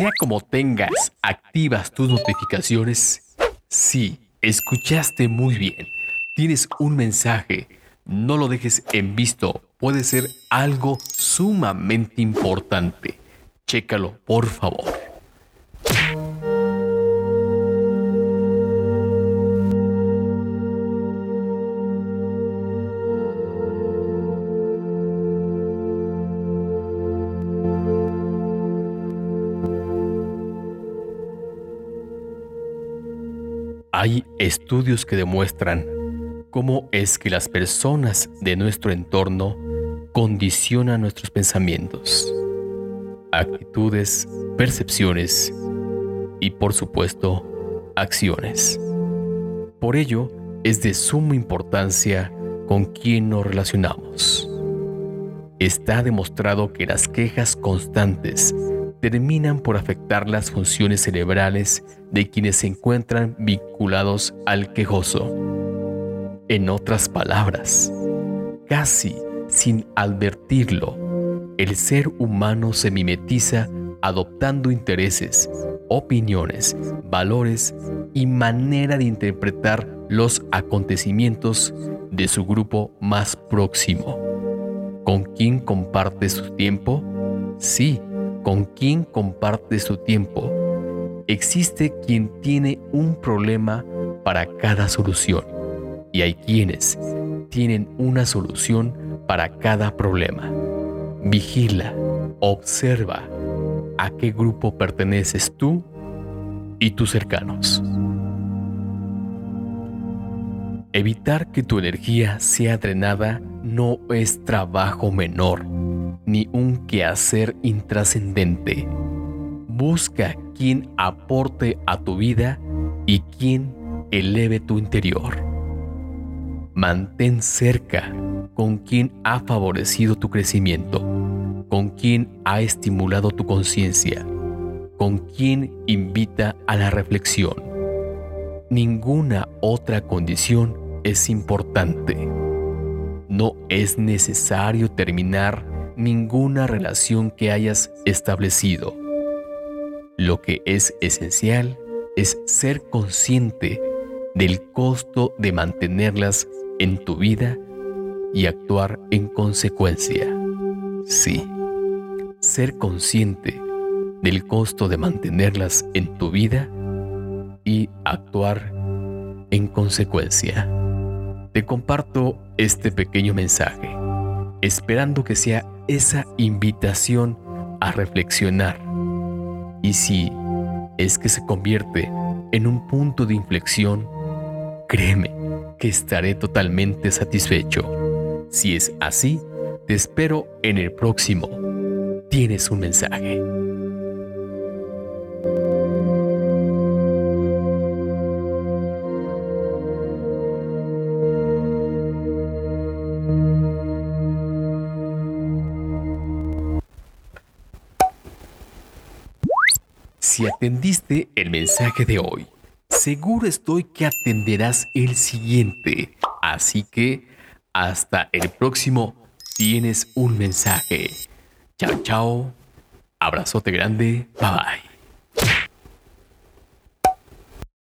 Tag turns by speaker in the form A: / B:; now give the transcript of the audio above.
A: Sea como tengas activas tus notificaciones, sí, escuchaste muy bien. Tienes un mensaje. No lo dejes en visto. Puede ser algo sumamente importante. Chécalo, por favor. Hay estudios que demuestran cómo es que las personas de nuestro entorno condicionan nuestros pensamientos, actitudes, percepciones y por supuesto acciones. Por ello, es de suma importancia con quién nos relacionamos. Está demostrado que las quejas constantes terminan por afectar las funciones cerebrales de quienes se encuentran vinculados al quejoso. En otras palabras, casi sin advertirlo, el ser humano se mimetiza adoptando intereses, opiniones, valores y manera de interpretar los acontecimientos de su grupo más próximo. ¿Con quién comparte su tiempo? Sí, con quién comparte su tiempo. Existe quien tiene un problema para cada solución y hay quienes tienen una solución para cada problema. Vigila, observa a qué grupo perteneces tú y tus cercanos. Evitar que tu energía sea drenada no es trabajo menor ni un quehacer intrascendente. Busca quien aporte a tu vida y quien eleve tu interior. Mantén cerca con quien ha favorecido tu crecimiento, con quien ha estimulado tu conciencia, con quien invita a la reflexión. Ninguna otra condición es importante. No es necesario terminar ninguna relación que hayas establecido. Lo que es esencial es ser consciente del costo de mantenerlas en tu vida y actuar en consecuencia. Sí, ser consciente del costo de mantenerlas en tu vida y actuar en consecuencia. Te comparto este pequeño mensaje, esperando que sea esa invitación a reflexionar. Y si es que se convierte en un punto de inflexión, créeme que estaré totalmente satisfecho. Si es así, te espero en el próximo. Tienes un mensaje. Si atendiste el mensaje de hoy, seguro estoy que atenderás el siguiente. Así que hasta el próximo tienes un mensaje. Chao, chao. Abrazote grande. Bye bye.